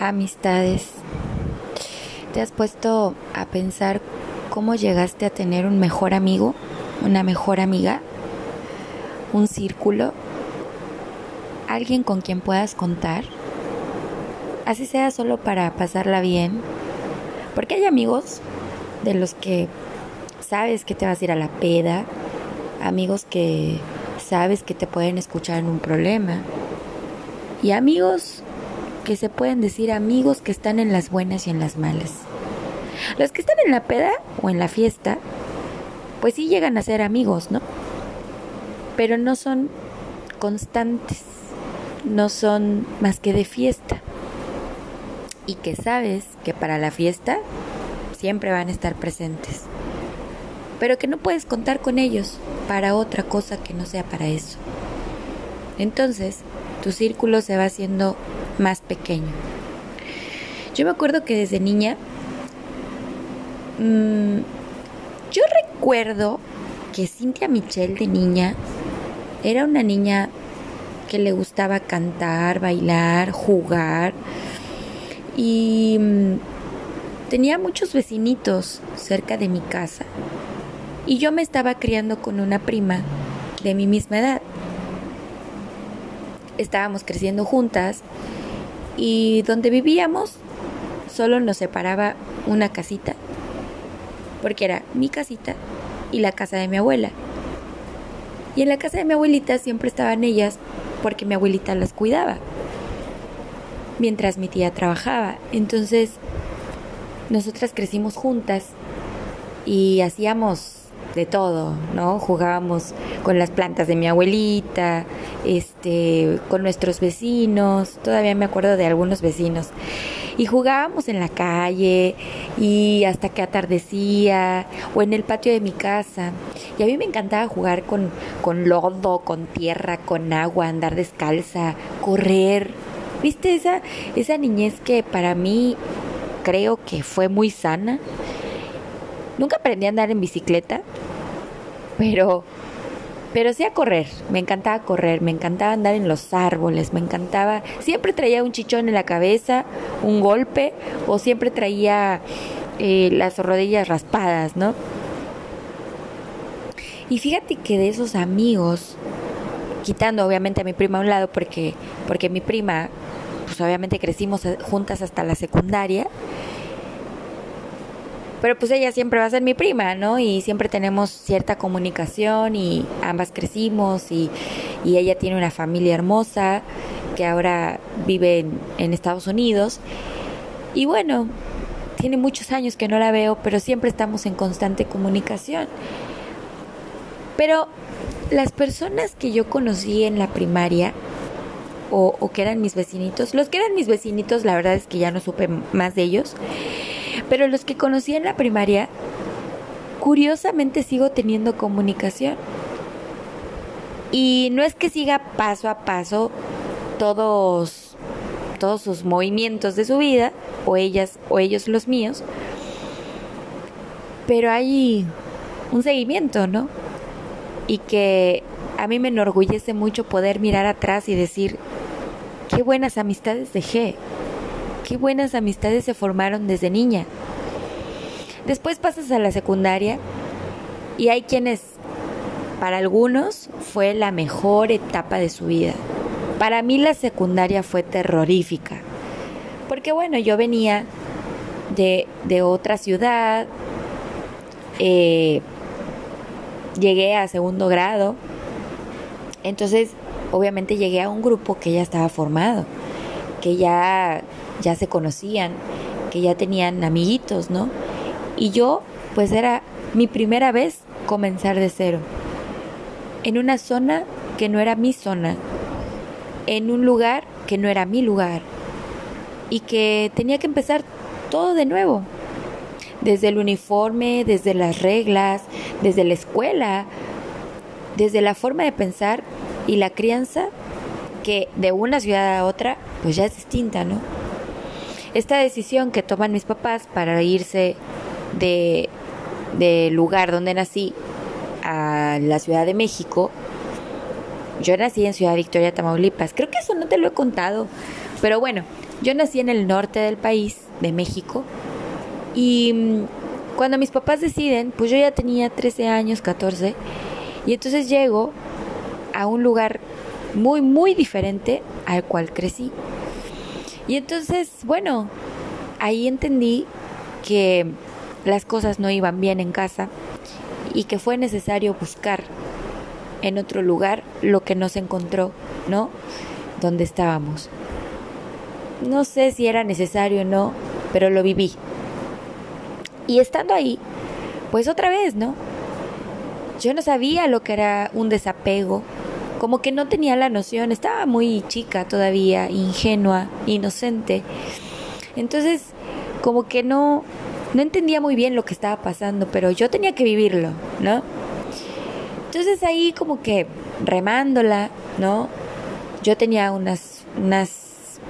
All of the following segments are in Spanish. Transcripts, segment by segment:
amistades. ¿Te has puesto a pensar cómo llegaste a tener un mejor amigo, una mejor amiga, un círculo, alguien con quien puedas contar? Así sea solo para pasarla bien. Porque hay amigos de los que sabes que te vas a ir a la peda, amigos que sabes que te pueden escuchar en un problema y amigos que se pueden decir amigos que están en las buenas y en las malas. Los que están en la peda o en la fiesta, pues sí llegan a ser amigos, ¿no? Pero no son constantes, no son más que de fiesta. Y que sabes que para la fiesta siempre van a estar presentes. Pero que no puedes contar con ellos para otra cosa que no sea para eso. Entonces, tu círculo se va haciendo más pequeño. Yo me acuerdo que desde niña, mmm, yo recuerdo que Cynthia Michelle de niña era una niña que le gustaba cantar, bailar, jugar y mmm, tenía muchos vecinitos cerca de mi casa y yo me estaba criando con una prima de mi misma edad. Estábamos creciendo juntas y donde vivíamos solo nos separaba una casita, porque era mi casita y la casa de mi abuela. Y en la casa de mi abuelita siempre estaban ellas porque mi abuelita las cuidaba, mientras mi tía trabajaba. Entonces, nosotras crecimos juntas y hacíamos de todo, ¿no? Jugábamos con las plantas de mi abuelita, este, con nuestros vecinos, todavía me acuerdo de algunos vecinos. Y jugábamos en la calle y hasta que atardecía o en el patio de mi casa. Y a mí me encantaba jugar con, con lodo, con tierra, con agua, andar descalza, correr. ¿Viste esa, esa niñez que para mí creo que fue muy sana? Nunca aprendí a andar en bicicleta, pero pero sí a correr, me encantaba correr, me encantaba andar en los árboles, me encantaba, siempre traía un chichón en la cabeza, un golpe, o siempre traía eh, las rodillas raspadas, ¿no? Y fíjate que de esos amigos, quitando obviamente a mi prima a un lado, porque, porque mi prima, pues obviamente crecimos juntas hasta la secundaria, pero pues ella siempre va a ser mi prima, ¿no? Y siempre tenemos cierta comunicación y ambas crecimos y, y ella tiene una familia hermosa que ahora vive en, en Estados Unidos. Y bueno, tiene muchos años que no la veo, pero siempre estamos en constante comunicación. Pero las personas que yo conocí en la primaria, o, o, que eran mis vecinitos, los que eran mis vecinitos, la verdad es que ya no supe más de ellos, pero los que conocí en la primaria, curiosamente sigo teniendo comunicación. Y no es que siga paso a paso todos, todos sus movimientos de su vida, o ellas o ellos los míos, pero hay un seguimiento, ¿no? Y que a mí me enorgullece mucho poder mirar atrás y decir, qué buenas amistades dejé, qué buenas amistades se formaron desde niña. Después pasas a la secundaria y hay quienes, para algunos, fue la mejor etapa de su vida. Para mí la secundaria fue terrorífica, porque bueno, yo venía de, de otra ciudad, eh, llegué a segundo grado, entonces obviamente llegué a un grupo que ya estaba formado, que ya, ya se conocían, que ya tenían amiguitos, ¿no? Y yo, pues era mi primera vez comenzar de cero, en una zona que no era mi zona, en un lugar que no era mi lugar, y que tenía que empezar todo de nuevo, desde el uniforme, desde las reglas, desde la escuela, desde la forma de pensar y la crianza que de una ciudad a otra pues ya es distinta, ¿no? Esta decisión que toman mis papás para irse de, de lugar donde nací a la Ciudad de México, yo nací en Ciudad Victoria, Tamaulipas. Creo que eso no te lo he contado. Pero bueno, Yo nací en el norte del país, de México, y mm, cuando mis papás deciden, pues yo ya tenía 13 años, 14, y entonces llego a un lugar muy, muy diferente al cual crecí. Y entonces, bueno, ahí entendí que las cosas no iban bien en casa y que fue necesario buscar en otro lugar lo que no se encontró, ¿no? Donde estábamos. No sé si era necesario o no, pero lo viví. Y estando ahí, pues otra vez, ¿no? Yo no sabía lo que era un desapego, como que no tenía la noción, estaba muy chica todavía, ingenua, inocente. Entonces, como que no no entendía muy bien lo que estaba pasando, pero yo tenía que vivirlo, ¿no? Entonces ahí como que remándola, ¿no? Yo tenía unas unas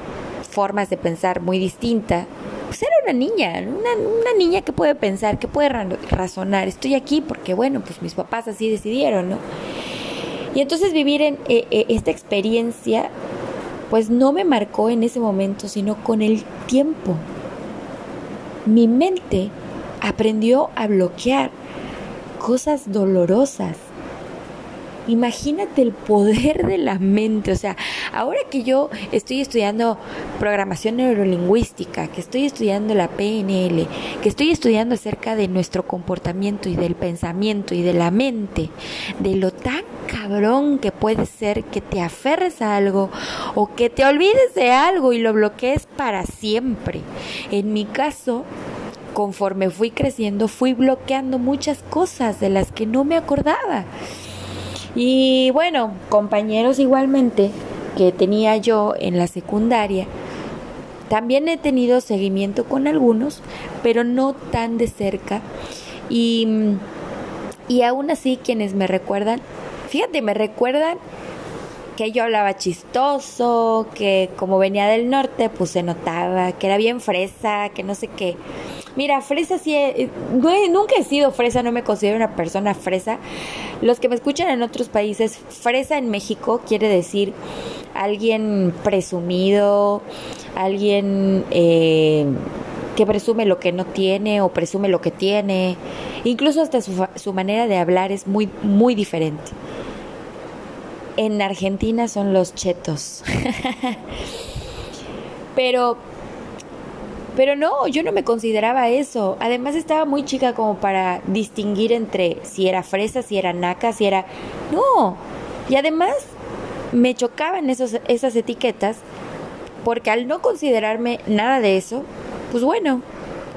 formas de pensar muy distintas pues era una niña, una, niña que puede pensar, que puede razonar. Estoy aquí porque, bueno, pues mis papás así decidieron, ¿no? Y entonces vivir en eh, eh, esta experiencia, pues no me marcó en ese momento, sino con el tiempo. Mi mente aprendió a bloquear cosas dolorosas Imagínate el poder de la mente. O sea, ahora que yo estoy estudiando programación neurolingüística, que estoy estudiando la PNL, que estoy estudiando acerca de nuestro comportamiento y del pensamiento y de la mente, de lo tan cabrón que puede ser que te aferres a algo o que te olvides de algo y lo bloquees para siempre. En mi caso, conforme fui creciendo, fui bloqueando muchas cosas de las que no me acordaba. Y bueno, compañeros igualmente que tenía yo en la secundaria, también he tenido seguimiento con algunos, pero no tan de cerca. Y, y aún así quienes me recuerdan, fíjate, me recuerdan que yo hablaba chistoso, que como venía del norte, pues se notaba, que era bien fresa, que no sé qué. Mira, fresa sí, nunca he sido fresa, no me considero una persona fresa. Los que me escuchan en otros países, fresa en México quiere decir alguien presumido, alguien eh, que presume lo que no tiene o presume lo que tiene. Incluso hasta su, su manera de hablar es muy, muy diferente en Argentina son los chetos. pero pero no, yo no me consideraba eso. Además estaba muy chica como para distinguir entre si era fresa, si era naca, si era... No. Y además me chocaban esos, esas etiquetas porque al no considerarme nada de eso, pues bueno,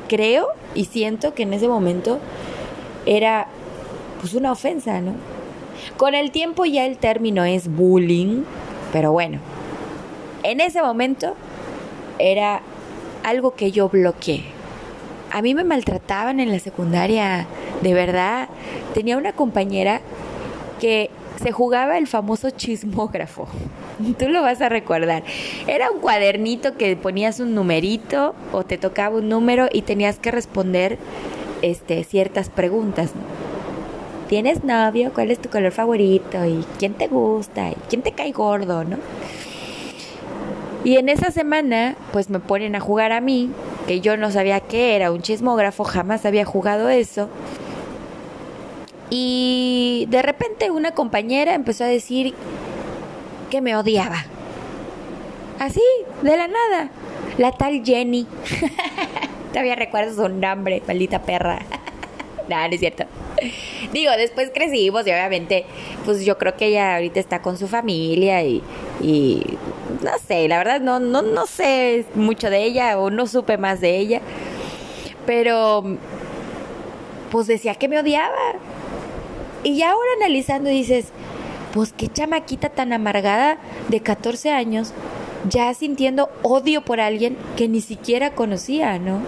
creo y siento que en ese momento era pues una ofensa, ¿no? Con el tiempo ya el término es bullying, pero bueno, en ese momento era algo que yo bloqueé. A mí me maltrataban en la secundaria, de verdad. Tenía una compañera que se jugaba el famoso chismógrafo. Tú lo vas a recordar. Era un cuadernito que ponías un numerito o te tocaba un número y tenías que responder este, ciertas preguntas. ¿Tienes novio? ¿Cuál es tu color favorito? ¿Y quién te gusta? ¿Y quién te cae gordo? ¿No? Y en esa semana, pues me ponen a jugar a mí, que yo no sabía qué era un chismógrafo, jamás había jugado eso. Y de repente una compañera empezó a decir que me odiaba. Así, de la nada. La tal Jenny. Todavía recuerdo su nombre, maldita perra. Nada, no es cierto. Digo, después crecimos y obviamente, pues yo creo que ella ahorita está con su familia y, no sé, la verdad no, no, no sé mucho de ella o no supe más de ella. Pero, pues decía que me odiaba. Y ahora analizando dices, pues qué chamaquita tan amargada de 14 años, ya sintiendo odio por alguien que ni siquiera conocía, ¿no?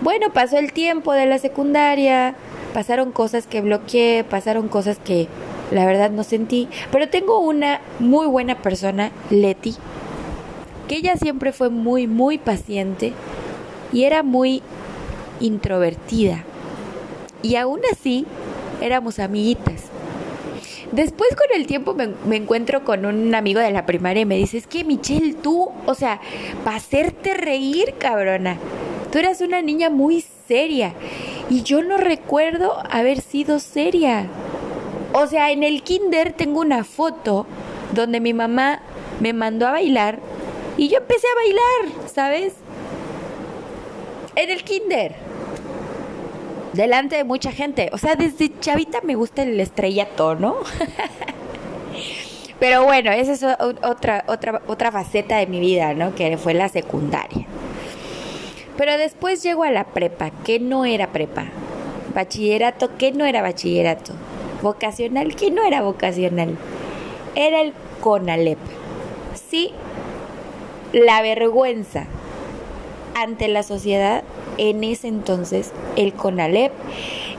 Bueno, pasó el tiempo de la secundaria, pasaron cosas que bloqueé, pasaron cosas que la verdad no sentí, pero tengo una muy buena persona, Leti, que ella siempre fue muy, muy paciente y era muy introvertida. Y aún así éramos amiguitas. Después con el tiempo me, encuentro con un amigo de la primaria y me dice, es que Michelle, tú, o sea, para hacerte reír, cabrona, tú eras una niña muy seria y yo no recuerdo haber sido seria. O sea, en el kinder tengo una foto donde mi mamá me mandó a bailar y yo empecé a bailar, ¿sabes? En el kinder. Delante de mucha gente. O sea, desde chavita me gusta el estrellato, ¿no? Pero bueno, esa es otra, otra, otra faceta de mi vida, ¿no? Que fue la secundaria. Pero después llego a la prepa, que no era prepa. Bachillerato, que no era bachillerato. Vocacional, que no era vocacional. Era el CONALEP. Sí, la vergüenza ante la sociedad en ese entonces el CONALEP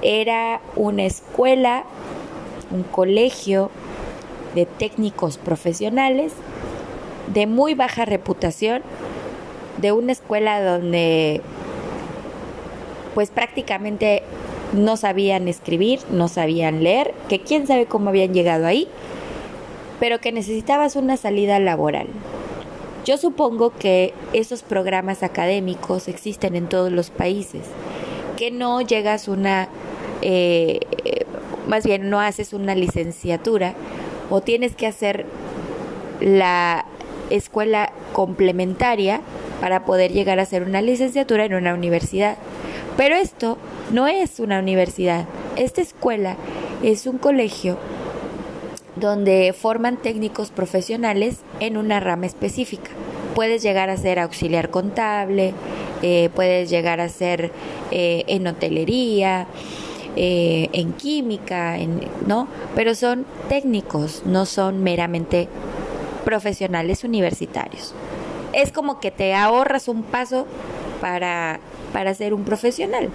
era una escuela, un colegio de técnicos profesionales de muy baja reputación, de una escuela donde pues prácticamente no sabían escribir, no sabían leer, que quién sabe cómo habían llegado ahí, pero que necesitabas una salida laboral. Yo supongo que esos programas académicos existen en todos los países, que no llegas una, eh, más bien no haces una licenciatura o tienes que hacer la escuela complementaria para poder llegar a hacer una licenciatura en una universidad. Pero esto no es una universidad, esta escuela es un colegio donde forman técnicos profesionales en una rama específica. Puedes llegar a ser auxiliar contable, eh, puedes llegar a ser eh, en hotelería, eh, en química, en, ¿no? Pero son técnicos, no son meramente profesionales universitarios. Es como que te ahorras un paso para, para ser un profesional.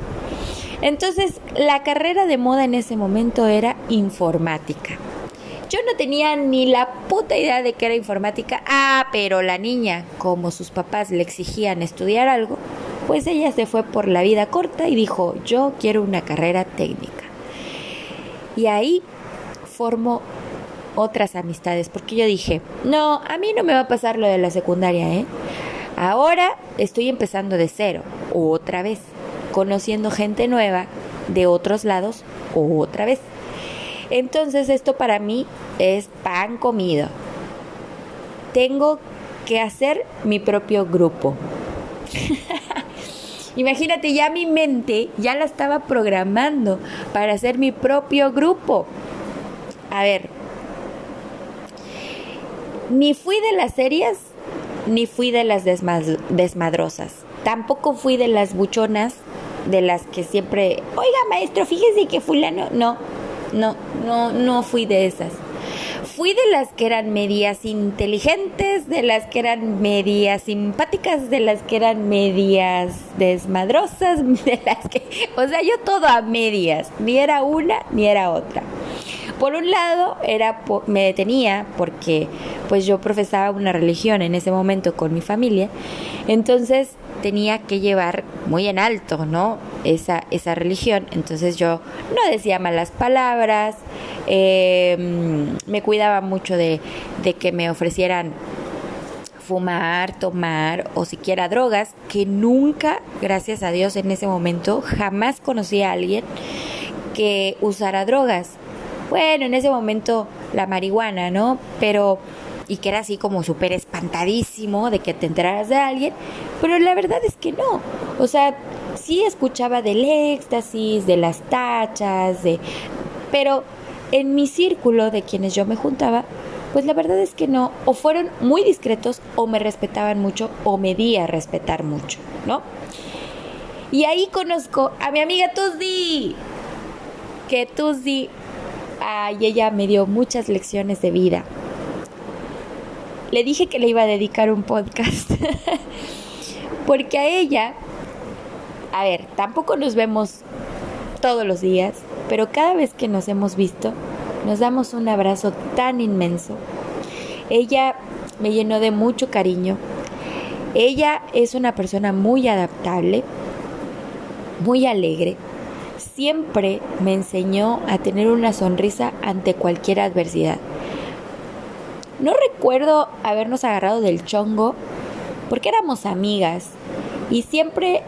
Entonces, la carrera de moda en ese momento era informática. Yo no tenía ni la puta idea de que era informática. Ah, pero la niña, como sus papás le exigían estudiar algo, pues ella se fue por la vida corta y dijo, yo quiero una carrera técnica. Y ahí formó otras amistades, porque yo dije, no, a mí no me va a pasar lo de la secundaria, ¿eh? Ahora estoy empezando de cero, otra vez, conociendo gente nueva de otros lados, otra vez. Entonces esto para mí es pan comido. Tengo que hacer mi propio grupo. Imagínate, ya mi mente ya la estaba programando para hacer mi propio grupo. A ver, ni fui de las serias, ni fui de las desmadrosas. Tampoco fui de las buchonas, de las que siempre, oiga maestro, fíjese que fulano, no, no, no, no fui de esas. Fui de las que eran medias inteligentes, de las que eran medias simpáticas, de las que eran medias desmadrosas, de las que, o sea, yo todo a medias, ni era una ni era otra. Por un lado, era me detenía porque pues yo profesaba una religión en ese momento con mi familia, entonces tenía que llevar muy en alto, ¿no? Esa, esa religión. Entonces yo no decía malas palabras, em, me cuidaba mucho de, de que me ofrecieran fumar, tomar o siquiera drogas, que nunca, gracias a Dios, en ese momento jamás conocí a alguien que usara drogas. Bueno, en ese momento la marihuana, ¿no? Pero y que era así como súper espantadísimo de que te enteraras de alguien, pero la verdad es que no. O sea, sí escuchaba del éxtasis, de las tachas, de... pero en mi círculo de quienes yo me juntaba, pues la verdad es que no, o fueron muy discretos o me respetaban mucho o me di a respetar mucho, ¿no? Y ahí conozco a mi amiga Tuzdi, que Ay, ella me dio muchas lecciones de vida le dije que le iba a dedicar un podcast. Porque a ella, a ver, tampoco nos vemos todos los días, pero cada vez que nos hemos visto, nos damos un abrazo tan inmenso. Ella me llenó de mucho cariño. Ella es una persona muy adaptable, muy alegre. Siempre me enseñó a tener una sonrisa ante cualquier adversidad. No recuerdo habernos agarrado del chongo porque éramos amigas y siempre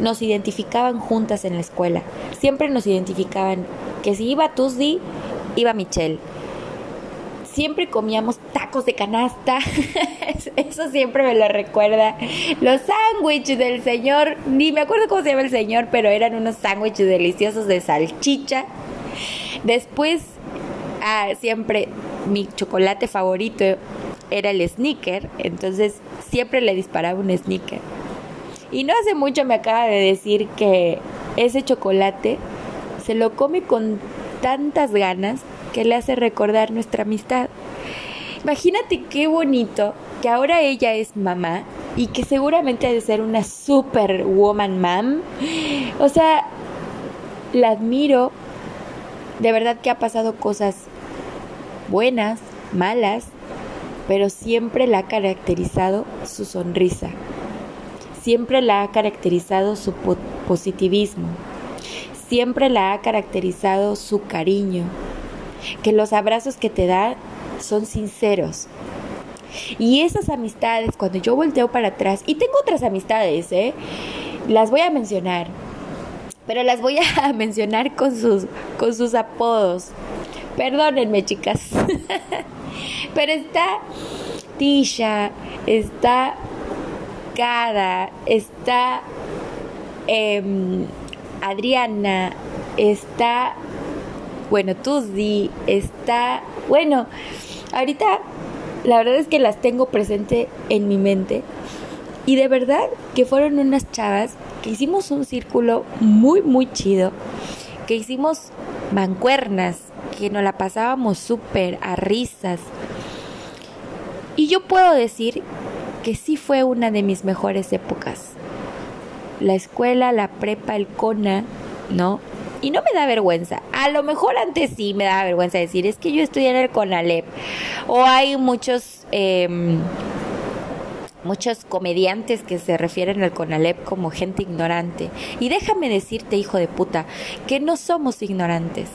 nos identificaban juntas en la escuela. Siempre nos identificaban que si iba Tuesday, iba Michelle. Siempre comíamos tacos de canasta. Eso siempre me lo recuerda. Los sándwiches del señor, ni me acuerdo cómo se llama el señor, pero eran unos sándwiches deliciosos de salchicha. Después, ah, siempre mi chocolate favorito era el sneaker, entonces siempre le disparaba un sneaker. Y no hace mucho me acaba de decir que ese chocolate se lo come con tantas ganas que le hace recordar nuestra amistad. Imagínate qué bonito que ahora ella es mamá y que seguramente ha de ser una super woman mom. O sea, la admiro. De verdad que ha pasado cosas buenas, malas, pero siempre la ha caracterizado su sonrisa. Siempre la ha caracterizado su positivismo. Siempre la ha caracterizado su cariño. Que los abrazos que te da son sinceros. Y esas amistades, cuando yo volteo para atrás, y tengo otras amistades, ¿eh? las voy a mencionar, pero las voy a mencionar con sus, con sus apodos. Perdónenme, chicas. pero está Tisha, está Cara, está em, Adriana, está, bueno, Tuzi, está, bueno, ahorita la verdad es que las tengo presente en mi mente y de verdad que fueron unas chavas que hicimos un círculo muy, muy chido, que hicimos mancuernas, que nos la pasábamos súper a risas. Y yo puedo decir que sí fue una de mis mejores épocas. La escuela, la prepa, el CONA, ¿no? Y no me da vergüenza. A lo mejor antes sí me da vergüenza decir, es que yo estudié en el CONALEP. O hay muchos, em, muchos comediantes que se refieren al CONALEP como gente ignorante. Y déjame decirte, hijo de puta, que no somos ignorantes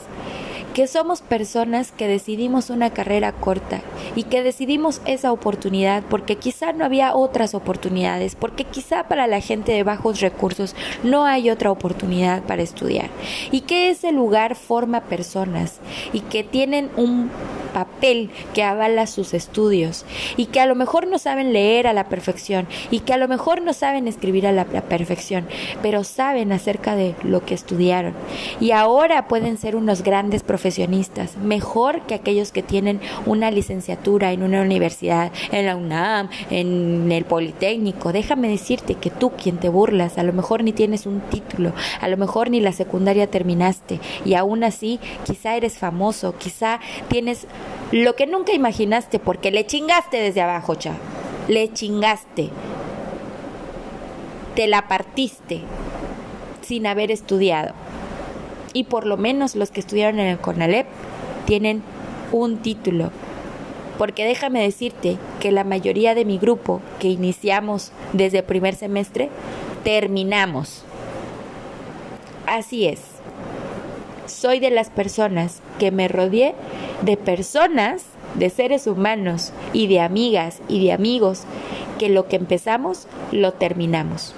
que somos personas que decidimos una carrera corta y que decidimos esa oportunidad porque quizá no había otras oportunidades, porque quizá para la gente de bajos recursos no hay otra oportunidad para estudiar. Y que ese lugar forma personas y que tienen un papel que avala sus estudios y que a lo mejor no saben leer a la perfección y que a lo mejor no saben escribir a la, perfección, pero saben acerca de lo que estudiaron y ahora pueden ser unos grandes profesionistas, mejor que aquellos que tienen una licenciatura en una universidad, en la UNAM, en el Politécnico. Déjame decirte que tú quien te burlas, a lo mejor ni tienes un título, a lo mejor ni la secundaria terminaste y aún así quizá eres famoso, quizá tienes lo que nunca imaginaste porque le chingaste desde abajo, cha. Le chingaste. Te la partiste sin haber estudiado. Y por lo menos los que estudiaron en el CONALEP tienen un título. Porque déjame decirte que la mayoría de mi grupo que iniciamos desde primer semestre, terminamos. Así es soy de las personas que me rodeé de personas, de seres humanos y de amigas y de amigos que lo que empezamos lo terminamos.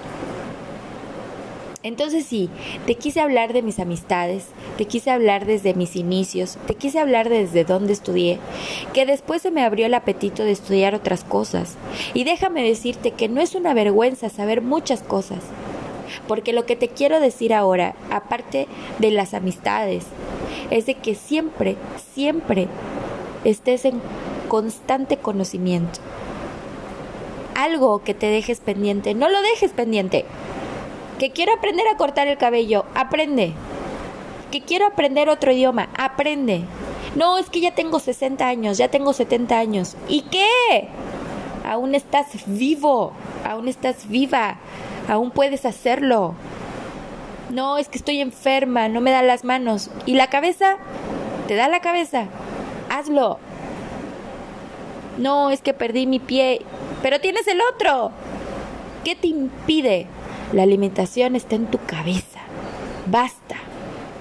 Entonces sí, te quise hablar de mis amistades, te quise hablar desde mis inicios, te quise hablar desde dónde estudié, que después se me abrió el apetito de estudiar otras cosas. Y déjame decirte que no es una vergüenza saber muchas cosas, porque lo que te quiero decir ahora, aparte de las amistades, es de que siempre, siempre estés en constante conocimiento. Algo que te dejes pendiente, no lo dejes pendiente. Que quiero aprender a cortar el cabello, aprende. Que quiero aprender otro idioma, aprende. No, es que ya tengo 60 años, ya tengo 70 años. ¿Y qué? Aún estás vivo, aún estás viva aún puedes hacerlo. No, es que estoy enferma, no me da las manos. ¿Y la cabeza? ¿Te da la cabeza? Hazlo. No, es que perdí mi pie, pero tienes el otro. ¿Qué te impide? La alimentación está en tu cabeza. Basta.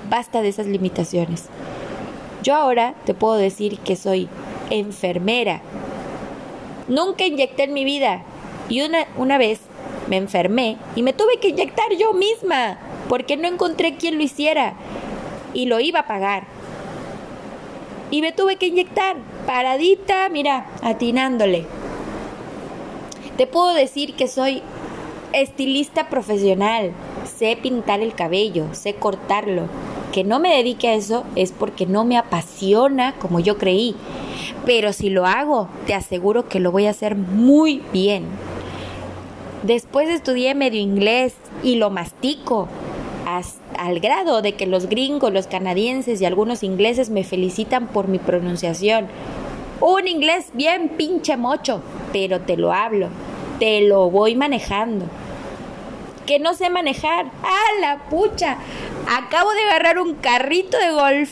Basta de esas limitaciones. Yo ahora te puedo decir que soy enfermera. Nunca inyecté en mi vida. Y una, una vez me enfermé y me tuve que inyectar yo misma porque no encontré quien lo hiciera y lo iba a pagar. Y me tuve que inyectar, paradita, mira, atinándole. Te puedo decir que soy estilista profesional, sé pintar el cabello, sé cortarlo. Que no me dedique a eso es porque no me apasiona como yo creí. Pero si lo hago, te aseguro que lo voy a hacer muy bien. Después estudié medio inglés y lo mastico al grado de que los gringos, los canadienses y algunos ingleses me felicitan por mi pronunciación. Un inglés bien pinche mocho, pero te lo hablo, te lo voy manejando. Que no sé manejar. ¡Ah, la pucha! Acabo de agarrar un carrito de golf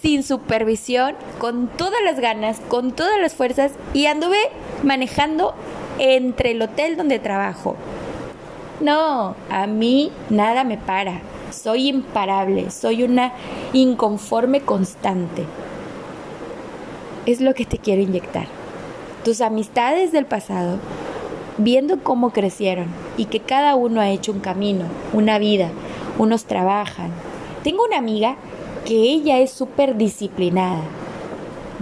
sin supervisión, con todas las ganas, con todas las fuerzas y anduve manejando entre el hotel donde trabajo. No, a mí nada me para. Soy imparable, soy una inconforme constante. Es lo que te quiero inyectar. Tus amistades del pasado, viendo cómo crecieron y que cada uno ha hecho un camino, una vida, unos trabajan. Tengo una amiga que ella es súper disciplinada.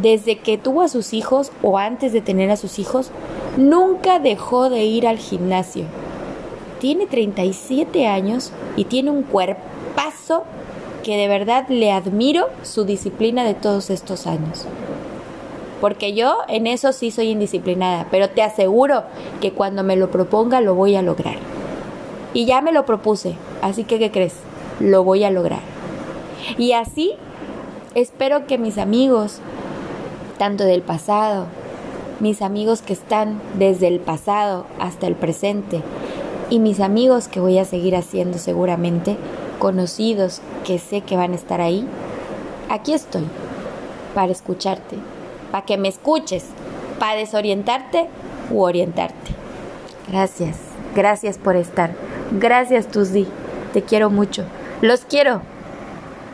Desde que tuvo a sus hijos o antes de tener a sus hijos, Nunca dejó de ir al gimnasio. Tiene 37 años y tiene un cuerpazo que de verdad le admiro su disciplina de todos estos años. Porque yo en eso sí soy indisciplinada, pero te aseguro que cuando me lo proponga lo voy a lograr. Y ya me lo propuse, así que ¿qué crees? Lo voy a lograr. Y así espero que mis amigos, tanto del pasado mis amigos que están desde el pasado hasta el presente y mis amigos que voy a seguir haciendo seguramente, conocidos que sé que van a estar ahí, aquí estoy para escucharte, para que me escuches, para desorientarte u orientarte. Gracias, gracias por estar. Gracias, Tuzi. Te quiero mucho. Los quiero.